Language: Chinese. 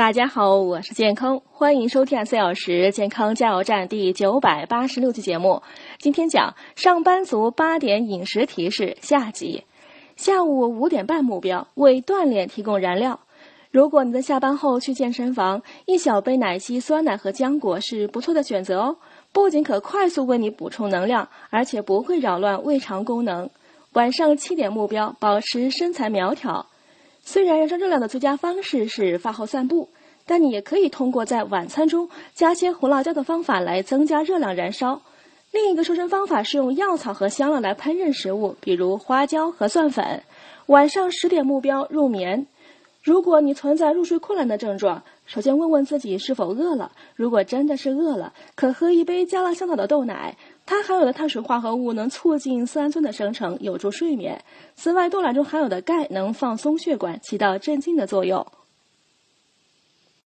大家好，我是健康，欢迎收听四小时健康加油站第九百八十六期节目。今天讲上班族八点饮食提示下集。下午五点半目标，为锻炼提供燃料。如果你在下班后去健身房，一小杯奶昔、酸奶和浆果是不错的选择哦。不仅可快速为你补充能量，而且不会扰乱胃肠功能。晚上七点目标，保持身材苗条。虽然燃烧热量的最佳方式是饭后散步，但你也可以通过在晚餐中加些胡辣椒的方法来增加热量燃烧。另一个瘦身方法是用药草和香料来烹饪食物，比如花椒和蒜粉。晚上十点目标入眠。如果你存在入睡困难的症状，首先问问自己是否饿了。如果真的是饿了，可喝一杯加了香草的豆奶。它含有的碳水化合物能促进色氨酸的生成，有助睡眠。此外，豆奶中含有的钙能放松血管，起到镇静的作用。